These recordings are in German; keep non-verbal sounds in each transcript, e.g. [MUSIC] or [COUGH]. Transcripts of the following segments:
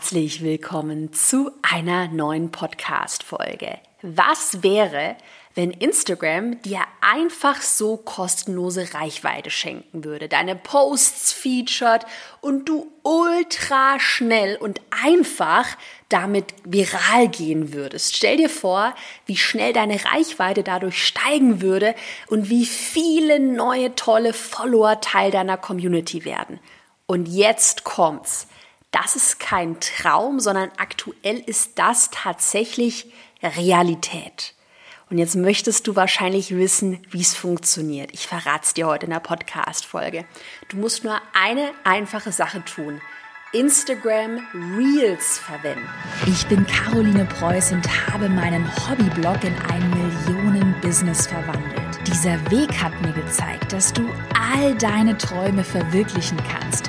herzlich willkommen zu einer neuen Podcast-Folge. Was wäre, wenn Instagram dir einfach so kostenlose Reichweite schenken würde, deine Posts featured und du ultra schnell und einfach damit viral gehen würdest. Stell dir vor, wie schnell deine Reichweite dadurch steigen würde und wie viele neue tolle Follower Teil deiner Community werden. Und jetzt kommt's. Das ist kein Traum, sondern aktuell ist das tatsächlich Realität. Und jetzt möchtest du wahrscheinlich wissen, wie es funktioniert. Ich verrate es dir heute in der Podcast-Folge. Du musst nur eine einfache Sache tun. Instagram Reels verwenden. Ich bin Caroline Preuß und habe meinen Hobbyblog in ein Millionen-Business verwandelt. Dieser Weg hat mir gezeigt, dass du all deine Träume verwirklichen kannst,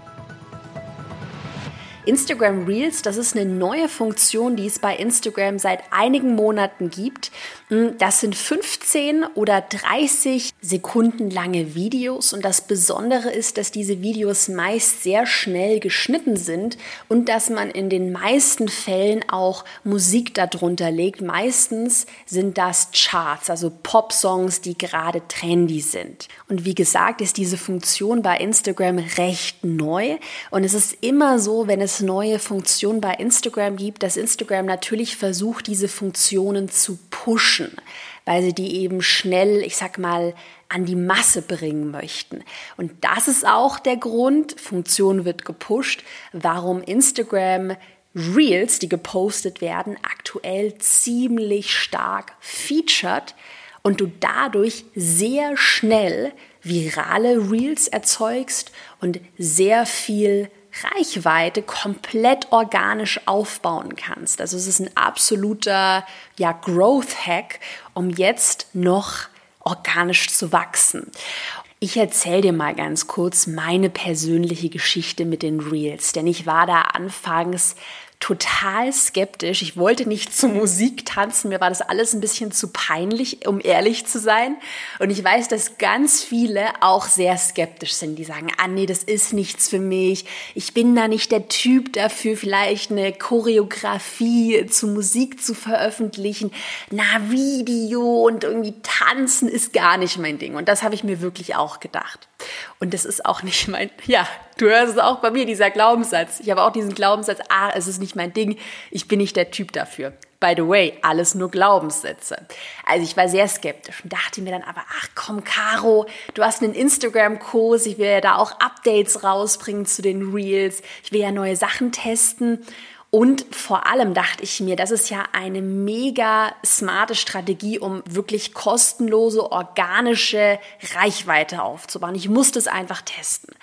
Instagram Reels, das ist eine neue Funktion, die es bei Instagram seit einigen Monaten gibt. Hm, das sind 15 oder 30 Sekunden lange Videos und das Besondere ist, dass diese Videos meist sehr schnell geschnitten sind und dass man in den meisten Fällen auch Musik darunter legt. Meistens sind das Charts, also Pop-Songs, die gerade trendy sind. Und wie gesagt, ist diese Funktion bei Instagram recht neu und es ist immer so, wenn es es neue Funktionen bei Instagram gibt, dass Instagram natürlich versucht, diese Funktionen zu pushen, weil sie die eben schnell, ich sag mal, an die Masse bringen möchten. Und das ist auch der Grund, Funktion wird gepusht, warum Instagram Reels, die gepostet werden, aktuell ziemlich stark featured und du dadurch sehr schnell virale Reels erzeugst und sehr viel Reichweite komplett organisch aufbauen kannst. Also es ist ein absoluter ja, Growth Hack, um jetzt noch organisch zu wachsen. Ich erzähle dir mal ganz kurz meine persönliche Geschichte mit den Reels, denn ich war da anfangs total skeptisch. Ich wollte nicht zur Musik tanzen. Mir war das alles ein bisschen zu peinlich, um ehrlich zu sein. Und ich weiß, dass ganz viele auch sehr skeptisch sind. Die sagen, ah nee, das ist nichts für mich. Ich bin da nicht der Typ dafür, vielleicht eine Choreografie zu Musik zu veröffentlichen. Na, Video und irgendwie tanzen ist gar nicht mein Ding. Und das habe ich mir wirklich auch gedacht. Und das ist auch nicht mein, ja, du hörst es auch bei mir, dieser Glaubenssatz. Ich habe auch diesen Glaubenssatz, ah, es ist nicht mein Ding, ich bin nicht der Typ dafür. By the way, alles nur Glaubenssätze. Also ich war sehr skeptisch und dachte mir dann aber, ach komm, Caro, du hast einen Instagram-Kurs, ich will ja da auch Updates rausbringen zu den Reels, ich will ja neue Sachen testen. Und vor allem dachte ich mir, das ist ja eine mega smarte Strategie, um wirklich kostenlose, organische Reichweite aufzubauen. Ich musste es einfach testen.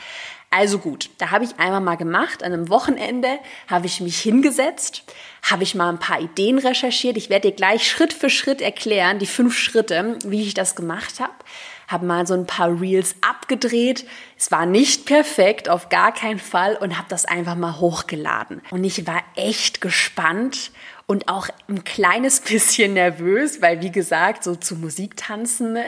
Also gut, da habe ich einmal mal gemacht. An einem Wochenende habe ich mich hingesetzt, habe ich mal ein paar Ideen recherchiert. Ich werde dir gleich Schritt für Schritt erklären, die fünf Schritte, wie ich das gemacht habe habe mal so ein paar Reels abgedreht. Es war nicht perfekt, auf gar keinen Fall und habe das einfach mal hochgeladen. Und ich war echt gespannt und auch ein kleines [LAUGHS] bisschen nervös, weil wie gesagt, so zu Musik tanzen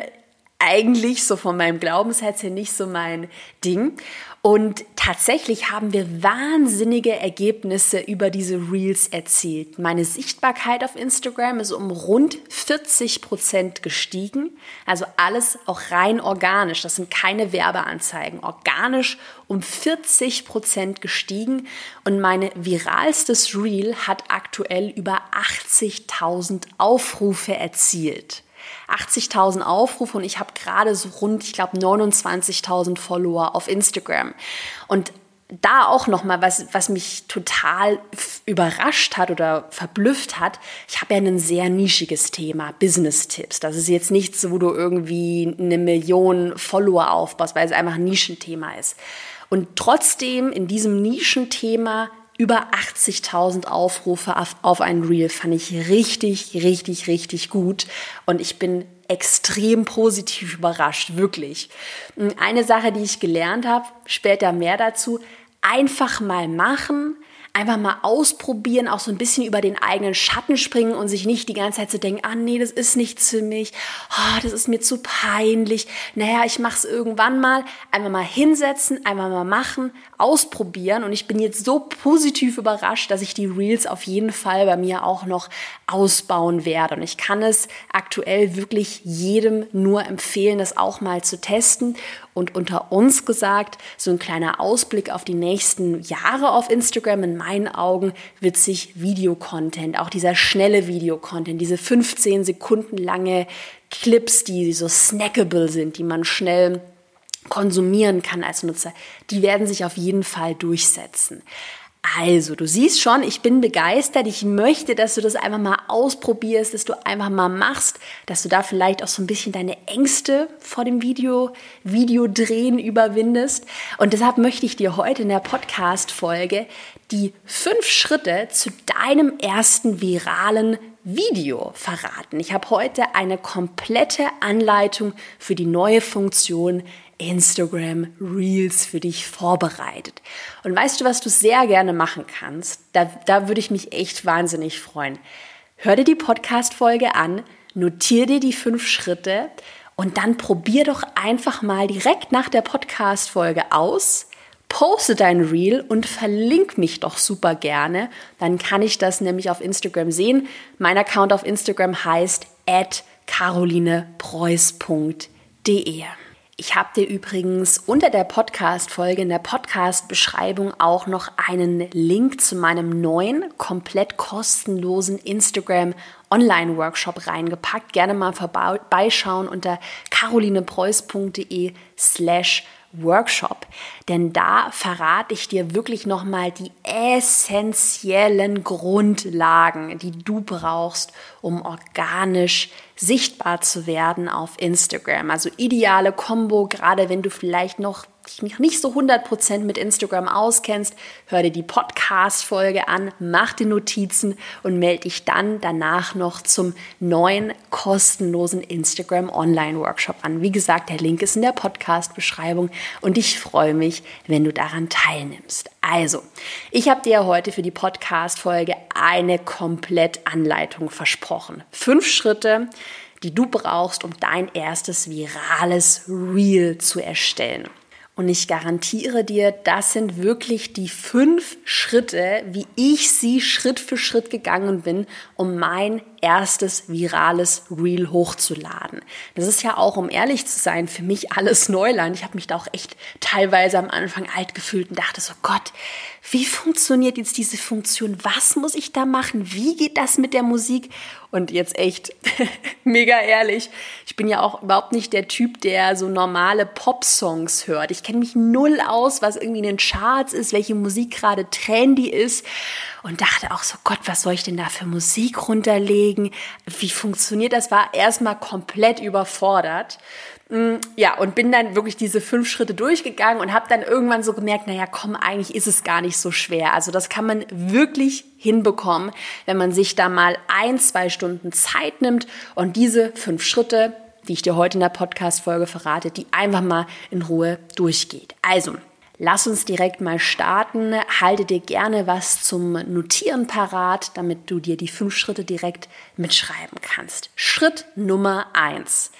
eigentlich so von meinem Glaubensherz her nicht so mein Ding. Und tatsächlich haben wir wahnsinnige Ergebnisse über diese Reels erzielt. Meine Sichtbarkeit auf Instagram ist um rund 40 Prozent gestiegen. Also alles auch rein organisch. Das sind keine Werbeanzeigen. Organisch um 40 Prozent gestiegen. Und meine viralstes Reel hat aktuell über 80.000 Aufrufe erzielt. 80.000 Aufrufe und ich habe gerade so rund, ich glaube, 29.000 Follower auf Instagram. Und da auch noch mal was, was mich total überrascht hat oder verblüfft hat. Ich habe ja ein sehr nischiges Thema, Business-Tipps. Das ist jetzt nichts, wo du irgendwie eine Million Follower aufbaust, weil es einfach ein Nischenthema ist. Und trotzdem in diesem Nischenthema über 80.000 Aufrufe auf, auf ein Reel fand ich richtig, richtig, richtig gut. Und ich bin extrem positiv überrascht, wirklich. Eine Sache, die ich gelernt habe, später mehr dazu, einfach mal machen, einfach mal ausprobieren, auch so ein bisschen über den eigenen Schatten springen und sich nicht die ganze Zeit zu so denken, ah nee, das ist nichts für mich, oh, das ist mir zu peinlich, naja, ich mach's irgendwann mal, einfach mal hinsetzen, einfach mal machen, ausprobieren. Und ich bin jetzt so positiv überrascht, dass ich die Reels auf jeden Fall bei mir auch noch ausbauen werde. Und ich kann es aktuell wirklich jedem nur empfehlen, das auch mal zu testen und unter uns gesagt, so ein kleiner Ausblick auf die nächsten Jahre auf Instagram. In meinen Augen wird sich Videocontent, auch dieser schnelle Videocontent, diese 15 Sekunden lange Clips, die so snackable sind, die man schnell konsumieren kann als Nutzer, die werden sich auf jeden Fall durchsetzen. Also, du siehst schon, ich bin begeistert. Ich möchte, dass du das einfach mal ausprobierst, dass du einfach mal machst, dass du da vielleicht auch so ein bisschen deine Ängste vor dem Video, Videodrehen überwindest. Und deshalb möchte ich dir heute in der Podcast-Folge die fünf Schritte zu deinem ersten viralen Video verraten. Ich habe heute eine komplette Anleitung für die neue Funktion Instagram Reels für dich vorbereitet. Und weißt du, was du sehr gerne machen kannst? Da, da würde ich mich echt wahnsinnig freuen. Hör dir die Podcast-Folge an, notier dir die fünf Schritte und dann probier doch einfach mal direkt nach der Podcast-Folge aus, poste dein Reel und verlink mich doch super gerne. Dann kann ich das nämlich auf Instagram sehen. Mein Account auf Instagram heißt at carolinepreuß.de. Ich habe dir übrigens unter der Podcast-Folge in der Podcast-Beschreibung auch noch einen Link zu meinem neuen, komplett kostenlosen Instagram Online-Workshop reingepackt. Gerne mal vorbeischauen unter carolinepreuß.de slash Workshop, denn da verrate ich dir wirklich nochmal die essentiellen Grundlagen, die du brauchst, um organisch sichtbar zu werden auf Instagram. Also ideale Combo, gerade wenn du vielleicht noch dich nicht so 100% mit Instagram auskennst, hör dir die Podcast-Folge an, mach die Notizen und melde dich dann danach noch zum neuen kostenlosen Instagram Online-Workshop an. Wie gesagt, der Link ist in der Podcast-Beschreibung und ich freue mich, wenn du daran teilnimmst. Also, ich habe dir heute für die Podcast-Folge eine komplett Anleitung versprochen. Fünf Schritte, die du brauchst, um dein erstes virales Reel zu erstellen. Und ich garantiere dir, das sind wirklich die fünf Schritte, wie ich sie Schritt für Schritt gegangen bin, um mein erstes virales Reel hochzuladen. Das ist ja auch, um ehrlich zu sein, für mich alles Neuland. Ich habe mich da auch echt teilweise am Anfang alt gefühlt und dachte so, Gott, wie funktioniert jetzt diese Funktion? Was muss ich da machen? Wie geht das mit der Musik? Und jetzt echt [LAUGHS] mega ehrlich, ich bin ja auch überhaupt nicht der Typ, der so normale Pop-Songs hört. Ich kenne mich null aus, was irgendwie in den Charts ist, welche Musik gerade trendy ist und dachte auch so, Gott, was soll ich denn da für Musik runterlegen? Wie funktioniert das? War erstmal komplett überfordert. Mm, ja, und bin dann wirklich diese fünf Schritte durchgegangen und habe dann irgendwann so gemerkt, naja, komm, eigentlich ist es gar nicht so schwer. Also das kann man wirklich hinbekommen, wenn man sich da mal ein, zwei Stunden Zeit nimmt und diese fünf Schritte, die ich dir heute in der Podcast-Folge verrate, die einfach mal in Ruhe durchgeht. Also, Lass uns direkt mal starten. Halte dir gerne was zum Notieren parat, damit du dir die fünf Schritte direkt mitschreiben kannst. Schritt Nummer eins.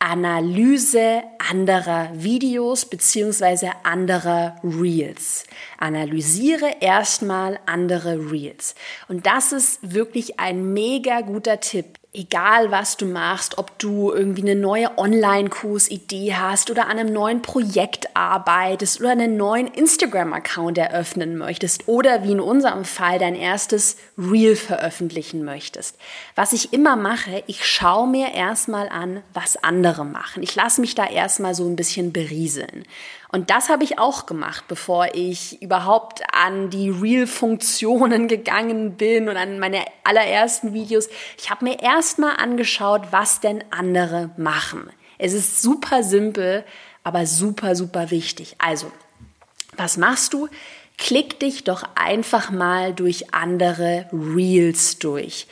Analyse anderer Videos beziehungsweise anderer Reels. Analysiere erstmal andere Reels. Und das ist wirklich ein mega guter Tipp egal was du machst, ob du irgendwie eine neue Online-Kursidee hast oder an einem neuen Projekt arbeitest oder einen neuen Instagram-Account eröffnen möchtest oder wie in unserem Fall dein erstes Reel veröffentlichen möchtest. Was ich immer mache, ich schaue mir erstmal an, was andere machen. Ich lasse mich da erstmal so ein bisschen berieseln. Und das habe ich auch gemacht, bevor ich überhaupt an die Real-Funktionen [LAUGHS] gegangen bin und an meine allerersten Videos. Ich habe mir erstmal angeschaut, was denn andere machen. Es ist super simpel, aber super, super wichtig. Also, was machst du? Klick dich doch einfach mal durch andere Reels durch.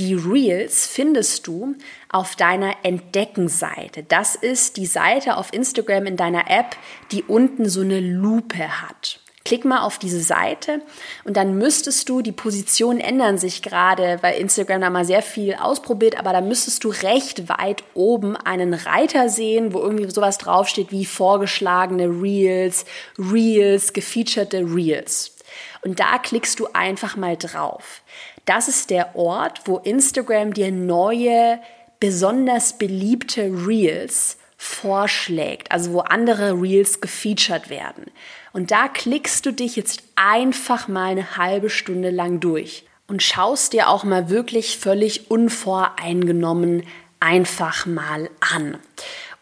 Die Reels findest du auf deiner Entdecken-Seite. Das ist die Seite auf Instagram in deiner App, die unten so eine Lupe hat. Klick mal auf diese Seite und dann müsstest du, die Positionen ändern sich gerade, weil Instagram da mal sehr viel ausprobiert, aber da müsstest du recht weit oben einen Reiter sehen, wo irgendwie sowas draufsteht wie vorgeschlagene Reels, Reels, gefeaturete Reels. Und da klickst du einfach mal drauf. Das ist der Ort, wo Instagram dir neue, besonders beliebte Reels vorschlägt, also wo andere Reels gefeatured werden. Und da klickst du dich jetzt einfach mal eine halbe Stunde lang durch und schaust dir auch mal wirklich völlig unvoreingenommen einfach mal an.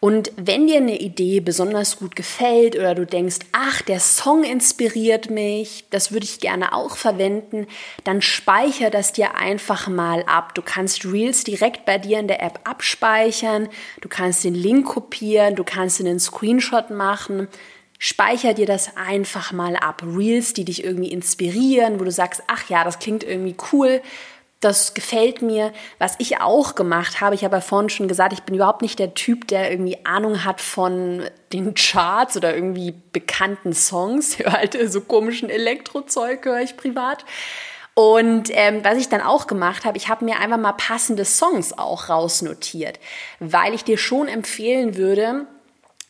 Und wenn dir eine Idee besonders gut gefällt oder du denkst, ach, der Song inspiriert mich, das würde ich gerne auch verwenden, dann speicher das dir einfach mal ab. Du kannst Reels direkt bei dir in der App abspeichern, du kannst den Link kopieren, du kannst einen Screenshot machen. Speicher dir das einfach mal ab. Reels, die dich irgendwie inspirieren, wo du sagst, ach ja, das klingt irgendwie cool das gefällt mir. Was ich auch gemacht habe, ich habe ja vorhin schon gesagt, ich bin überhaupt nicht der Typ, der irgendwie Ahnung hat von den Charts oder irgendwie bekannten Songs. Ich höre halt so komischen Elektrozeug, höre ich privat. Und ähm, was ich dann auch gemacht habe, ich habe mir einfach mal passende Songs auch rausnotiert, weil ich dir schon empfehlen würde,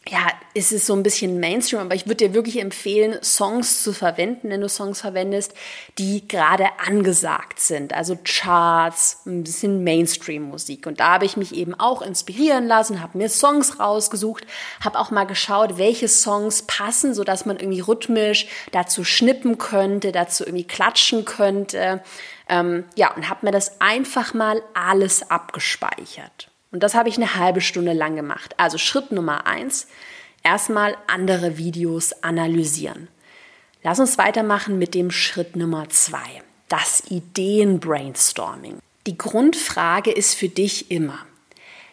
ja, ist es so ein bisschen Mainstream, aber ich würde dir wirklich empfehlen, Songs zu verwenden, wenn du Songs verwendest, die gerade angesagt sind. Also Charts, ein bisschen Mainstream-Musik. Und da habe ich mich eben auch inspirieren lassen, habe mir Songs rausgesucht, habe auch mal geschaut, welche Songs passen, sodass man irgendwie rhythmisch dazu schnippen könnte, dazu irgendwie klatschen könnte. Ähm, ja, und habe mir das einfach mal alles abgespeichert. Und das habe ich eine halbe Stunde lang gemacht. Also Schritt Nummer eins, erstmal andere Videos analysieren. Lass uns weitermachen mit dem Schritt Nummer zwei, das Ideen-Brainstorming. Die Grundfrage ist für dich immer,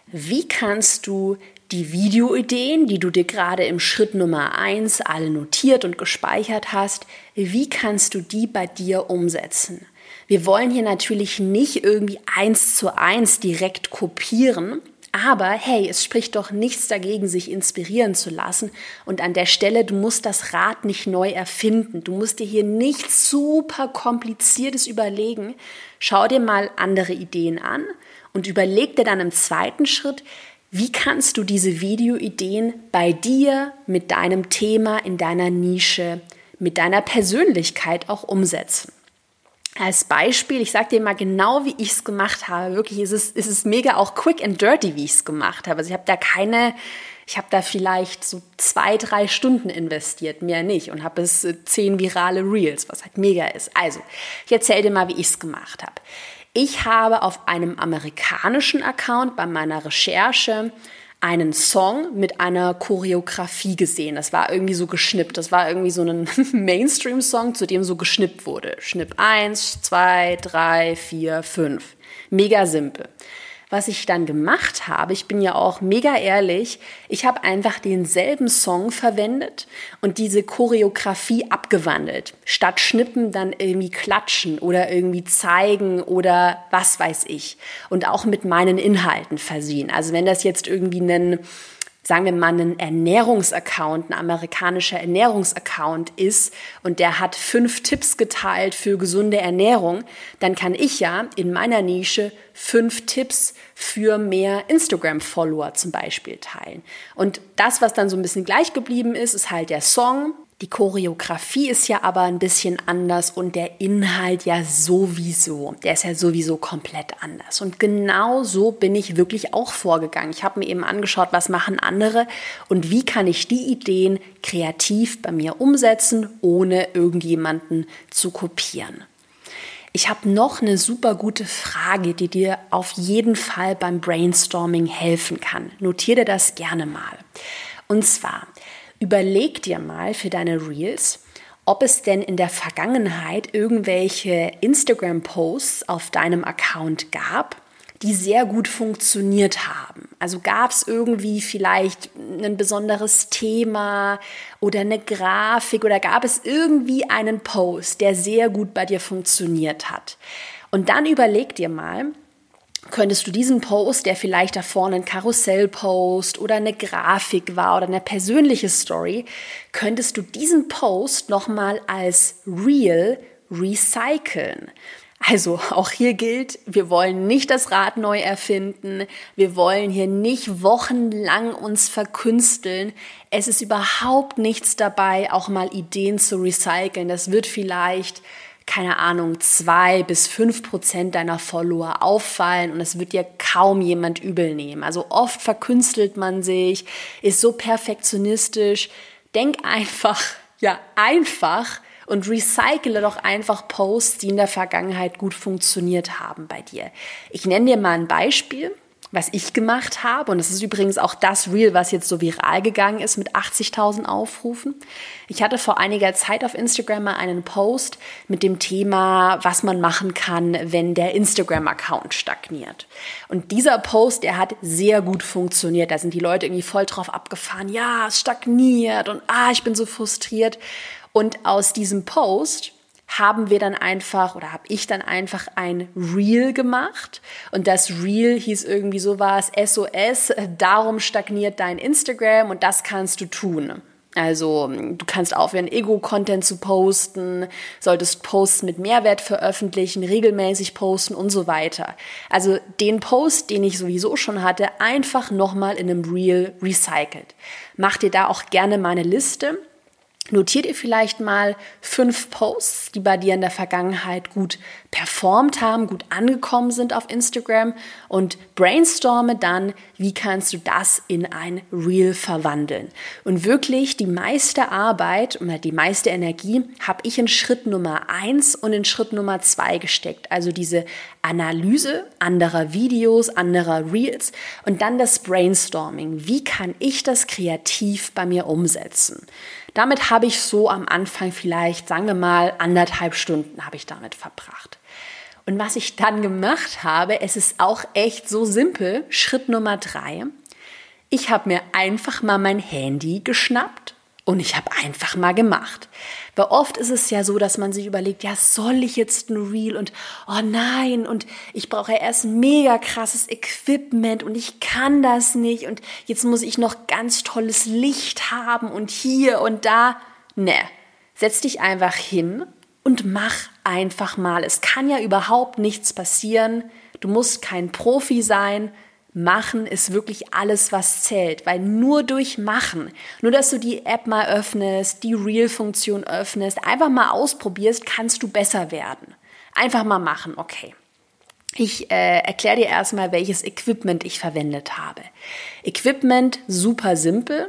wie kannst du die Videoideen, die du dir gerade im Schritt Nummer eins alle notiert und gespeichert hast, wie kannst du die bei dir umsetzen? Wir wollen hier natürlich nicht irgendwie eins zu eins direkt kopieren, aber hey, es spricht doch nichts dagegen, sich inspirieren zu lassen. Und an der Stelle, du musst das Rad nicht neu erfinden. Du musst dir hier nichts super kompliziertes überlegen. Schau dir mal andere Ideen an und überleg dir dann im zweiten Schritt, wie kannst du diese Videoideen bei dir mit deinem Thema in deiner Nische, mit deiner Persönlichkeit auch umsetzen? Als Beispiel, ich sage dir mal genau, wie ich es gemacht habe. Wirklich, ist es, ist es mega auch quick and dirty, wie ich es gemacht habe. Also ich habe da keine, ich habe da vielleicht so zwei, drei Stunden investiert, mehr nicht. Und habe es äh, zehn virale Reels, was halt mega ist. Also, ich erzähle dir mal, wie ich es gemacht habe. Ich habe auf einem amerikanischen Account bei meiner Recherche einen Song mit einer Choreografie gesehen. Das war irgendwie so geschnippt. Das war irgendwie so ein [LAUGHS] Mainstream-Song, zu dem so geschnippt wurde. Schnipp 1, 2, 3, 4, 5. Mega simpel was ich dann gemacht habe, ich bin ja auch mega ehrlich, ich habe einfach denselben Song verwendet und diese Choreografie abgewandelt. Statt Schnippen dann irgendwie klatschen oder irgendwie zeigen oder was weiß ich. Und auch mit meinen Inhalten versehen. Also wenn das jetzt irgendwie ein sagen wir mal, ein Ernährungsaccount, ein amerikanischer Ernährungsaccount ist und der hat fünf Tipps geteilt für gesunde Ernährung, dann kann ich ja in meiner Nische fünf Tipps für mehr Instagram-Follower zum Beispiel teilen. Und das, was dann so ein bisschen gleich geblieben ist, ist halt der Song, die Choreografie ist ja aber ein bisschen anders und der Inhalt ja sowieso. Der ist ja sowieso komplett anders. Und genau so bin ich wirklich auch vorgegangen. Ich habe mir eben angeschaut, was machen andere und wie kann ich die Ideen kreativ bei mir umsetzen, ohne irgendjemanden zu kopieren. Ich habe noch eine super gute Frage, die dir auf jeden Fall beim Brainstorming helfen kann. Notiere das gerne mal. Und zwar, Überleg dir mal für deine Reels, ob es denn in der Vergangenheit irgendwelche Instagram-Posts auf deinem Account gab, die sehr gut funktioniert haben. Also gab es irgendwie vielleicht ein besonderes Thema oder eine Grafik oder gab es irgendwie einen Post, der sehr gut bei dir funktioniert hat. Und dann überleg dir mal, könntest du diesen Post, der vielleicht da vorne ein Karussellpost oder eine Grafik war oder eine persönliche Story, könntest du diesen Post nochmal als Real recyceln. Also auch hier gilt, wir wollen nicht das Rad neu erfinden, wir wollen hier nicht wochenlang uns verkünsteln. Es ist überhaupt nichts dabei, auch mal Ideen zu recyceln. Das wird vielleicht keine Ahnung, zwei bis fünf Prozent deiner Follower auffallen und es wird dir kaum jemand übel nehmen. Also oft verkünstelt man sich, ist so perfektionistisch. Denk einfach, [LAUGHS] ja, einfach und recycle doch einfach Posts, die in der Vergangenheit gut funktioniert haben bei dir. Ich nenne dir mal ein Beispiel was ich gemacht habe. Und das ist übrigens auch das Reel, was jetzt so viral gegangen ist mit 80.000 Aufrufen. Ich hatte vor einiger Zeit auf Instagram mal einen Post mit dem Thema, was man machen kann, wenn der Instagram-Account stagniert. Und dieser Post, der hat sehr gut funktioniert. Da sind die Leute irgendwie voll drauf abgefahren. Ja, es stagniert und ah, ich bin so frustriert. Und aus diesem Post haben wir dann einfach oder habe ich dann einfach ein Reel gemacht und das Reel hieß irgendwie sowas SOS, darum stagniert dein Instagram und das kannst du tun. Also du kannst aufhören, Ego-Content zu posten, solltest Posts mit Mehrwert veröffentlichen, regelmäßig posten und so weiter. Also den Post, den ich sowieso schon hatte, einfach nochmal in einem Reel recycelt. Mach dir da auch gerne meine Liste Notiert ihr vielleicht mal fünf Posts, die bei dir in der Vergangenheit gut performt haben, gut angekommen sind auf Instagram und brainstorme dann, wie kannst du das in ein Reel verwandeln. Und wirklich die meiste Arbeit oder die meiste Energie habe ich in Schritt Nummer eins und in Schritt Nummer zwei gesteckt. Also diese Analyse anderer Videos, anderer Reels und dann das Brainstorming. Wie kann ich das kreativ bei mir umsetzen? Damit habe ich so am Anfang vielleicht, sagen wir mal, anderthalb Stunden habe ich damit verbracht. Und was ich dann gemacht habe, es ist auch echt so simpel. Schritt Nummer drei. Ich habe mir einfach mal mein Handy geschnappt und ich habe einfach mal gemacht. Weil oft ist es ja so, dass man sich überlegt, ja, soll ich jetzt ein Reel und oh nein, und ich brauche ja erst mega krasses Equipment und ich kann das nicht und jetzt muss ich noch ganz tolles Licht haben und hier und da. Ne, setz dich einfach hin und mach einfach mal. Es kann ja überhaupt nichts passieren. Du musst kein Profi sein, Machen ist wirklich alles, was zählt, weil nur durch Machen, nur dass du die App mal öffnest, die Real-Funktion öffnest, einfach mal ausprobierst, kannst du besser werden. Einfach mal machen, okay. Ich äh, erkläre dir erstmal, welches Equipment ich verwendet habe. Equipment super simpel.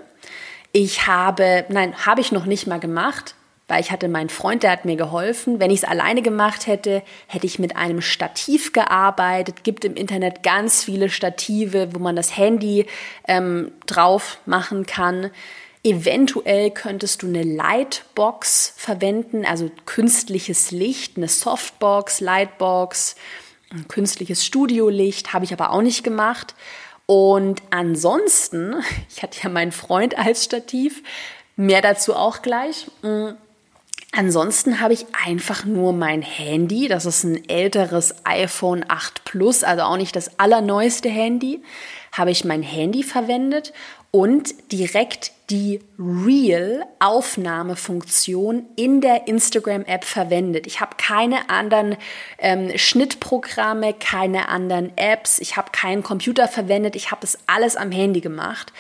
Ich habe, nein, habe ich noch nicht mal gemacht weil ich hatte meinen Freund, der hat mir geholfen. Wenn ich es alleine gemacht hätte, hätte ich mit einem Stativ gearbeitet. Gibt im Internet ganz viele Stative, wo man das Handy ähm, drauf machen kann. Eventuell könntest du eine Lightbox verwenden, also künstliches Licht, eine Softbox, Lightbox, ein künstliches Studiolicht, habe ich aber auch nicht gemacht. Und ansonsten, [LAUGHS] ich hatte ja meinen Freund als Stativ, mehr dazu auch gleich. Ansonsten habe ich einfach nur mein Handy, das ist ein älteres iPhone 8 Plus, also auch nicht das allerneueste Handy, habe ich mein Handy verwendet und direkt die Real-Aufnahmefunktion in der Instagram-App verwendet. Ich habe keine anderen ähm, Schnittprogramme, keine anderen Apps, ich habe keinen Computer verwendet, ich habe es alles am Handy gemacht.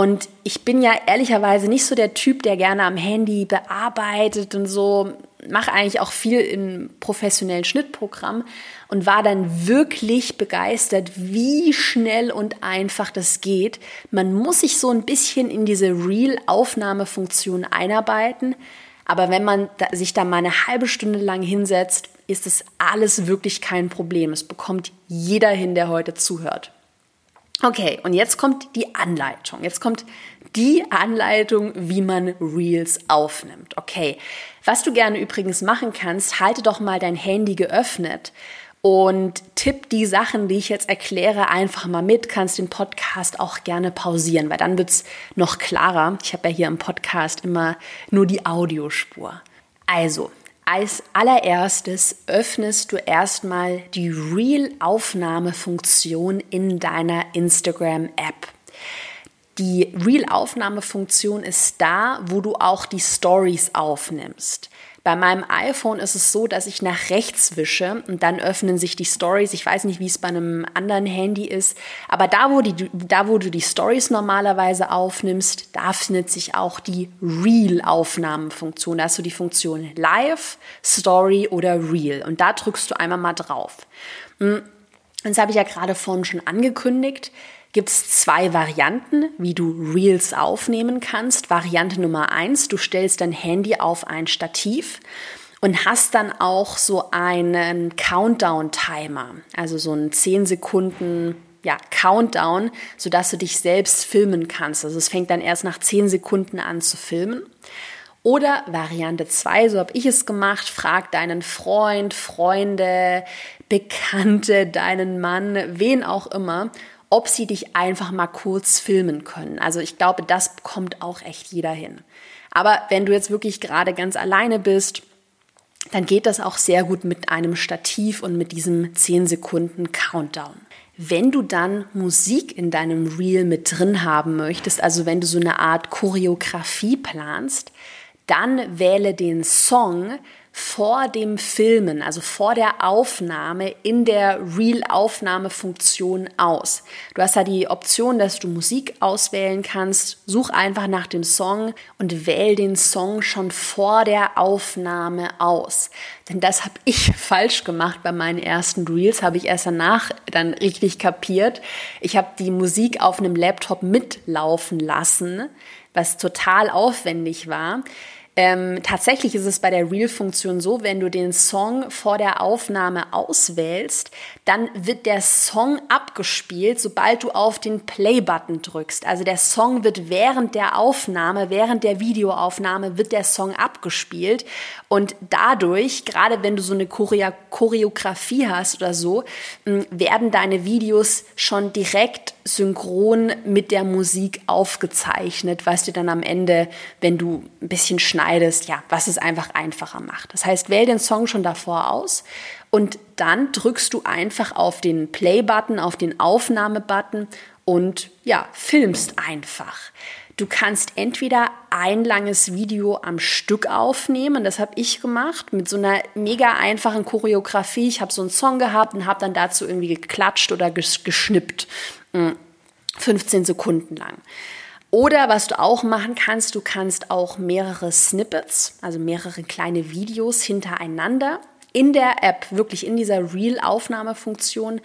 Und ich bin ja ehrlicherweise nicht so der Typ, der gerne am Handy bearbeitet und so, mache eigentlich auch viel im professionellen Schnittprogramm und war dann wirklich begeistert, wie schnell und einfach das geht. Man muss sich so ein bisschen in diese Real-Aufnahmefunktion einarbeiten, aber wenn man sich da mal eine halbe Stunde lang hinsetzt, ist es alles wirklich kein Problem. Es bekommt jeder hin, der heute zuhört. Okay, und jetzt kommt die Anleitung. Jetzt kommt die Anleitung, wie man Reels aufnimmt. Okay, was du gerne übrigens machen kannst, halte doch mal dein Handy geöffnet und tipp die Sachen, die ich jetzt erkläre, einfach mal mit. Kannst den Podcast auch gerne pausieren, weil dann wird's noch klarer. Ich habe ja hier im Podcast immer nur die Audiospur. Also, Als allererstes öffnest du erstmal die Reel-Aufnahmefunktion in deiner Instagram-App. Die Reel-Aufnahmefunktion ist da, wo du auch die Stories aufnimmst. Bei meinem iPhone ist es so, dass ich nach rechts wische und dann öffnen sich die Stories. Ich weiß nicht, wie es bei einem anderen Handy ist, aber da, wo, die, da, wo du die Stories normalerweise aufnimmst, da findet sich auch die Reel-Aufnahmefunktion. Da hast du die Funktion Live, Story oder Reel und da drückst du einmal mal drauf. Hm, das habe ich ja gerade vorhin schon angekündigt gibt es zwei Varianten, wie du Reels aufnehmen kannst. Variante Nummer eins, du stellst dein Handy auf ein Stativ und hast dann auch so einen Countdown-Timer, also so einen 10 Sekunden ja, Countdown, sodass du dich selbst filmen kannst. Also es fängt dann erst nach 10 Sekunden an zu filmen. Oder Variante 2, so habe ich es gemacht, frag deinen Freund, Freunde, Bekannte, deinen Mann, wen auch immer, ob sie dich einfach mal kurz filmen können. Also ich glaube, das bekommt auch echt jeder hin. Aber wenn du jetzt wirklich gerade ganz alleine bist, dann geht das auch sehr gut mit einem Stativ und mit diesem 10 Sekunden Countdown. Wenn du dann Musik in deinem Reel mit drin haben möchtest, also wenn du so eine Art Choreografie planst, dann wähle den Song, vor dem Filmen, also vor der Aufnahme in der Real-Aufnahmefunktion aus. Du hast da die Option, dass du Musik auswählen kannst. Such einfach nach dem Song und wähl den Song schon vor der Aufnahme aus. Denn das habe ich [LAUGHS] falsch gemacht bei meinen ersten Reels, habe ich erst danach dann richtig kapiert. Ich habe die Musik auf einem Laptop mitlaufen lassen, was total aufwendig war. Ähm, tatsächlich ist es bei der Reel-Funktion so, wenn du den Song vor der Aufnahme auswählst, dann wird der Song abgespielt, sobald du auf den Play-Button drückst. Also der Song wird während der Aufnahme, während der Videoaufnahme, wird der Song abgespielt. Und dadurch, gerade wenn du so eine Choreografie hast oder so, werden deine Videos schon direkt synchron mit der Musik aufgezeichnet, was dir dann am Ende, wenn du ein bisschen schneidest, ja, was es einfach einfacher macht. Das heißt, wähl den Song schon davor aus und dann drückst du einfach auf den Play-Button, auf den Aufnahme-Button und ja, filmst einfach. Du kannst entweder ein langes Video am Stück aufnehmen, das habe ich gemacht, mit so einer mega einfachen Choreografie. Ich habe so einen Song gehabt und habe dann dazu irgendwie geklatscht oder geschnippt. 15 hm, Sekunden lang. Oder was du auch machen kannst, du kannst auch mehrere Snippets, also mehrere kleine Videos hintereinander in der App, wirklich in dieser Reel-Aufnahmefunktion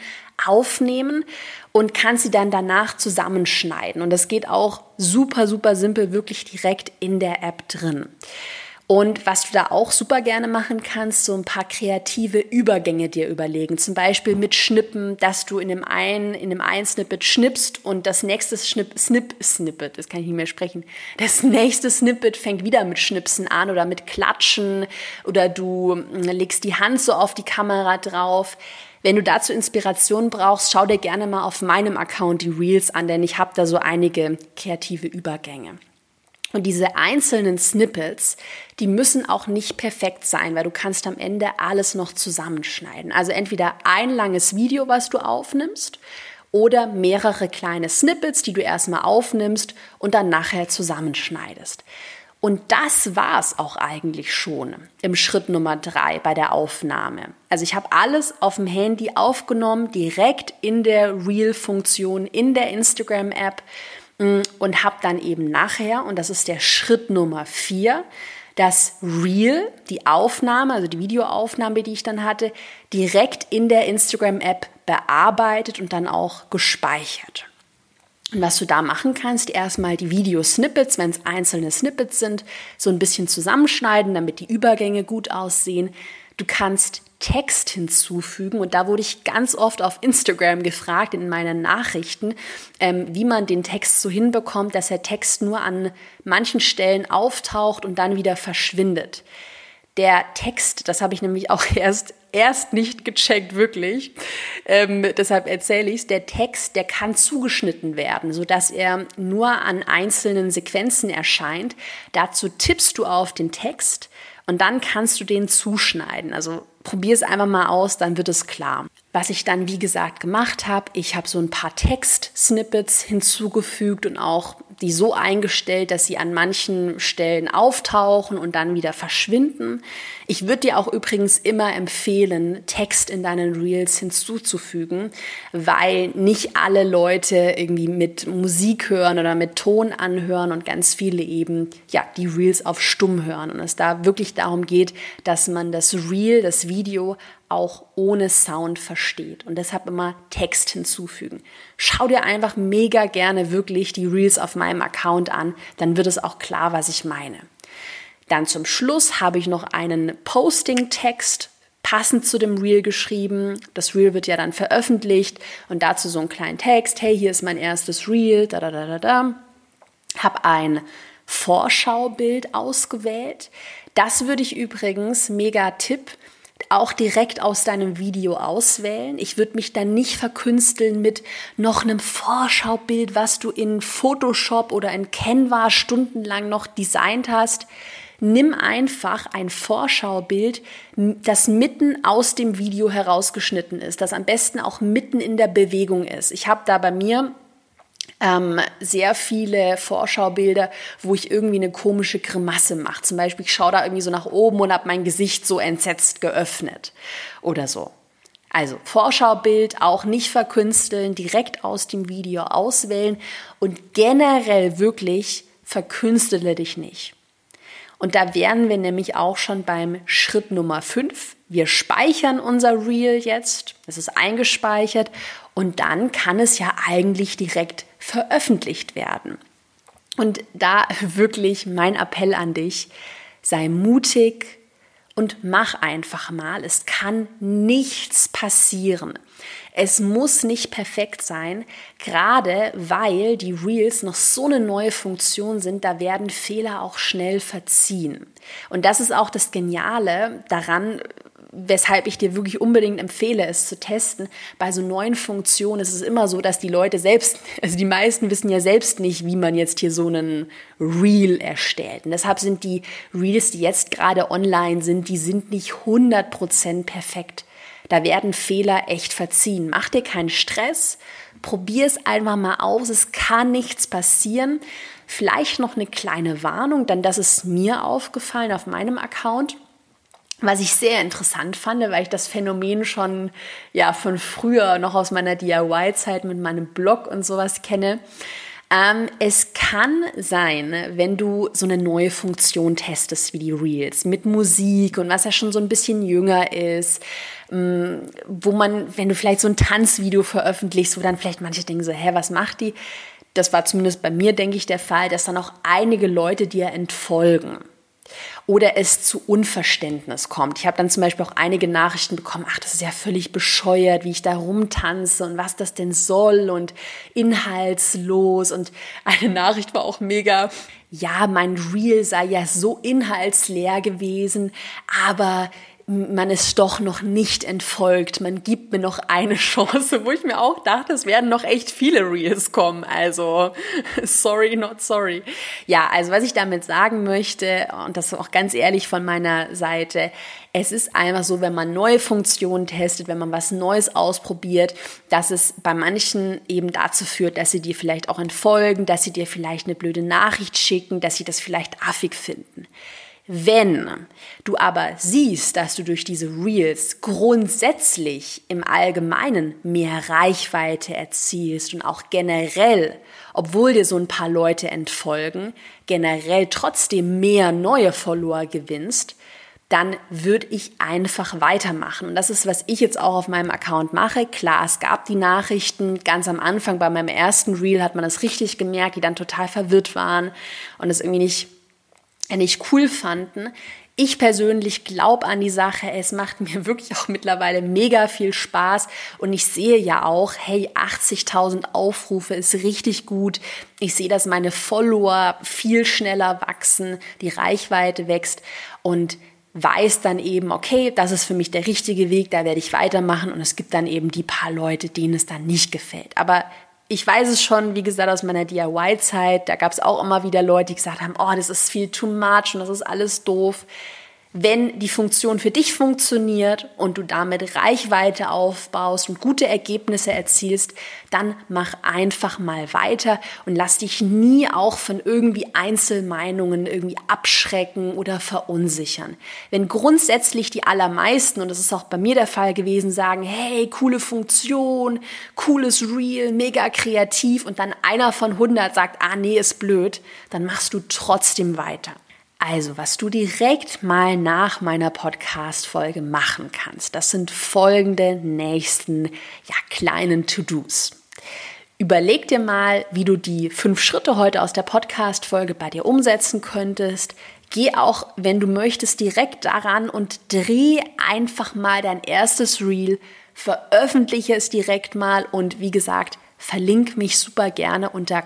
aufnehmen und kannst sie dann danach zusammenschneiden. Und das geht auch super, super simpel, wirklich direkt in der App drin. Und was du da auch super gerne machen kannst, so ein paar kreative Übergänge dir überlegen. Zum Beispiel mit Schnippen, dass du in dem einen, in dem einen Snippet schnippst und das nächste Schnipp, Snip, Snippet, das kann ich nicht mehr sprechen. Das nächste Snippet fängt wieder mit Schnipsen an oder mit Klatschen oder du hm, legst die Hand so auf die Kamera drauf. Wenn du dazu Inspiration brauchst, schau dir gerne mal auf meinem Account die Reels an, denn ich habe da so einige kreative Übergänge. Und diese einzelnen Snippets, die müssen auch nicht perfekt sein, weil du kannst am Ende alles noch zusammenschneiden. Also entweder ein langes Video, was du aufnimmst, oder mehrere kleine Snippets, die du erstmal aufnimmst und dann nachher zusammenschneidest. Und das war es auch eigentlich schon im Schritt Nummer drei bei der Aufnahme. Also ich habe alles auf dem Handy aufgenommen, direkt in der Reel-Funktion, in der Instagram-App und habe dann eben nachher, und das ist der Schritt Nummer vier, das Reel, die Aufnahme, also die Videoaufnahme, die ich dann hatte, direkt in der Instagram-App bearbeitet und dann auch gespeichert. Und was du da machen kannst, erstmal die Video-Snippets, wenn es einzelne Snippets sind, so ein bisschen zusammenschneiden, damit die Übergänge gut aussehen. Du kannst Text hinzufügen. Und da wurde ich ganz oft auf Instagram gefragt in meinen Nachrichten, ähm, wie man den Text so hinbekommt, dass der Text nur an manchen Stellen auftaucht und dann wieder verschwindet. Der Text, das habe ich nämlich auch [LAUGHS] erst erst nicht gecheckt, wirklich. Ähm, deshalb erzähle ich es. Der Text, der kann zugeschnitten werden, sodass er nur an einzelnen Sequenzen erscheint. Dazu tippst du auf den Text Und dann kannst du den zuschneiden. Also probier es einfach mal aus, dann wird es klar. Was ich dann, wie gesagt, gemacht habe, ich habe so ein paar Text-Snippets hinzugefügt und auch die so eingestellt, dass sie an manchen Stellen auftauchen und dann wieder verschwinden. Ich würde dir auch übrigens immer empfehlen, Text in deinen Reels hinzuzufügen, weil nicht alle Leute irgendwie mit Musik hören oder mit Ton anhören und ganz viele eben ja die Reels auf stumm hören und es da wirklich darum geht, dass man das Reel, das Video auch ohne Sound versteht. Und deshalb immer Text hinzufügen. Schau dir einfach mega gerne wirklich die Reels auf meinem Account an, dann wird es auch klar, was ich meine. Dann zum Schluss habe ich noch einen Posting-Text passend zu dem Reel geschrieben. Das Reel wird ja dann veröffentlicht und dazu so einen kleinen Text. Hey, hier ist mein erstes Reel. Da, da, da, da, da. Hab ein Vorschaubild ausgewählt. Das würde ich übrigens, mega Tipp, auch direkt aus deinem Video auswählen. Ich würde mich dann nicht verkünsteln mit noch einem Vorschaubild, was du in Photoshop oder in Canva stundenlang noch designt hast. Nimm einfach ein Vorschaubild, das mitten aus dem Video herausgeschnitten ist, das am besten auch mitten in der Bewegung ist. Ich habe da bei mir ähm, sehr viele Vorschaubilder, wo ich irgendwie eine komische Grimasse mache. Zum Beispiel, ich schaue da irgendwie so nach oben und habe mein Gesicht so entsetzt geöffnet oder so. Also Vorschaubild auch nicht verkünsteln, direkt aus dem Video auswählen und generell wirklich verkünstele dich nicht. Und da wären wir nämlich auch schon beim Schritt Nummer 5. Wir speichern unser Reel jetzt, es ist eingespeichert und dann kann es ja eigentlich direkt veröffentlicht werden. Und da wirklich mein Appell an dich, sei mutig und mach einfach mal. Es kann nichts passieren. Es muss nicht perfekt sein, gerade weil die Reels noch so eine neue Funktion sind, da werden Fehler auch schnell verziehen. Und das ist auch das Geniale daran, weshalb ich dir wirklich unbedingt empfehle, es zu testen. Bei so neuen Funktionen ist es immer so, dass die Leute selbst, [LAUGHS] also die meisten wissen ja selbst nicht, wie man jetzt hier so einen Reel erstellt. Und deshalb sind die Reels, die jetzt gerade online sind, die sind nicht 100% perfekt. Da werden Fehler echt verziehen. Mach dir keinen Stress. Probier es einfach mal aus. Es kann nichts passieren. Vielleicht noch eine kleine Warnung, denn das ist mir aufgefallen auf meinem Account. Was ich sehr interessant fand, weil ich das Phänomen schon ja von früher noch aus meiner DIY-Zeit mit meinem Blog und sowas kenne. Ähm, es kann sein, wenn du so eine neue Funktion testest wie die Reels mit Musik und was ja schon so ein bisschen jünger ist, ähm, wo man, wenn du vielleicht so ein Tanzvideo veröffentlichst, wo dann vielleicht manche denken so, hä, was macht die? Das war zumindest bei mir, denke ich, der Fall, dass dann auch einige Leute dir entfolgen oder es zu Unverständnis kommt. Ich habe dann zum Beispiel auch einige Nachrichten bekommen, ach, das ist ja völlig bescheuert, wie ich da rumtanze und was das denn soll und inhaltslos. Und eine Nachricht war auch mega, ja, mein Reel sei ja so inhaltsleer gewesen, aber man ist doch noch nicht entfolgt, man gibt mir noch eine [LAUGHS] Chance, wo ich mir auch dachte, es werden noch echt viele Reels kommen. Also, [LAUGHS] sorry, not sorry. Ja, also was ich damit sagen möchte, und das auch ganz ehrlich von meiner Seite, es ist einfach so, wenn man neue Funktionen testet, wenn man was Neues ausprobiert, dass es bei manchen eben dazu führt, dass sie dir vielleicht auch entfolgen, dass sie dir vielleicht eine blöde Nachricht schicken, dass sie das vielleicht affig finden. Wenn du aber siehst, dass du durch diese Reels grundsätzlich im Allgemeinen mehr Reichweite erzielst und auch generell, obwohl dir so ein paar Leute entfolgen, generell trotzdem mehr neue Follower gewinnst, dann würde ich einfach weitermachen. Und das ist, was ich jetzt auch auf meinem Account mache. Klar, es gab die Nachrichten ganz am Anfang, bei meinem ersten Reel hat man das richtig gemerkt, die dann total verwirrt waren und es irgendwie nicht nicht cool fanden. Ich persönlich glaube an die Sache. Es macht mir [LAUGHS] wirklich auch mittlerweile mega viel Spaß. Und ich sehe ja auch, hey, 80.000 Aufrufe ist richtig gut. Ich sehe, dass meine Follower viel schneller wachsen, die Reichweite wächst und weiß dann eben, okay, das ist für mich der richtige Weg, da werde ich weitermachen. Und es gibt dann eben die paar Leute, denen es dann nicht gefällt. Aber ich weiß es schon, wie gesagt, aus meiner DIY-Zeit. Da gab es auch immer wieder Leute, die gesagt haben, oh, das ist viel too much und das ist alles doof. Wenn die Funktion für dich funktioniert und du damit Reichweite aufbaust und gute Ergebnisse erzielst, dann mach einfach mal weiter und lass dich nie auch von irgendwie Einzelmeinungen irgendwie abschrecken oder verunsichern. Wenn grundsätzlich die allermeisten, und das ist auch bei mir der Fall gewesen, sagen, hey, coole Funktion, cooles Reel, mega kreativ und dann einer von 100 sagt, ah nee, ist blöd, dann machst du trotzdem weiter. Also, was du direkt mal nach meiner Podcast-Folge machen kannst, das sind folgende nächsten, ja, kleinen To-Dos. Überleg dir mal, wie du die fünf Schritte heute aus der Podcast-Folge bei dir umsetzen könntest. Geh auch, wenn du möchtest, direkt daran und dreh einfach mal dein erstes Reel, veröffentliche es direkt mal und wie gesagt, verlink mich super gerne unter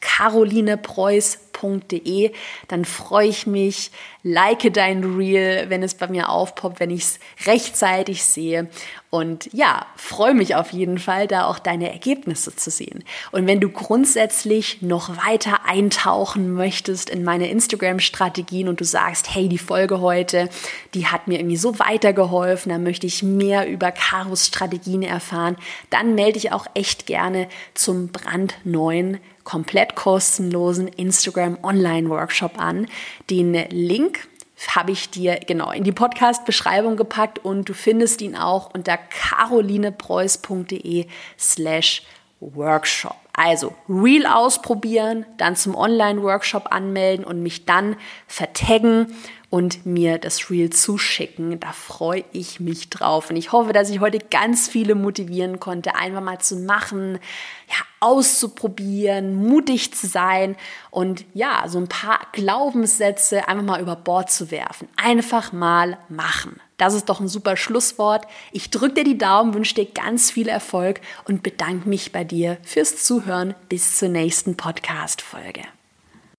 carolinepreuß.com www.mama-mama.de. Dann freue ich mich, like dein Reel, wenn es bei mir aufpoppt, wenn ich es rechtzeitig sehe. Und ja, freue mich auf jeden Fall, da auch deine Ergebnisse zu sehen. Und wenn du grundsätzlich noch weiter eintauchen möchtest in meine Instagram-Strategien und du sagst, hey, die Folge heute, die hat mir irgendwie so weitergeholfen, da möchte ich mehr über Karos Strategien erfahren, dann melde dich auch echt gerne zum brandneuen komplett kostenlosen Instagram Online Workshop an. Den Link habe ich dir genau in die Podcast-Beschreibung gepackt und du findest ihn auch unter carolinepreuß.de slash Workshop. Also Real ausprobieren, dann zum Online-Workshop anmelden und mich dann vertaggen und mir das Reel zuschicken. Da freue ich mich drauf. Und ich hoffe, dass ich heute ganz viele motivieren konnte, einfach mal zu machen, ja, auszuprobieren, mutig zu sein und ja, so ein paar Glaubenssätze einfach mal über Bord zu werfen. Einfach mal machen. Das ist doch ein super Schlusswort. Ich drücke dir die Daumen, wünsche dir ganz viel Erfolg und bedanke mich bei dir fürs Zuhören. Bis zur nächsten Podcast-Folge.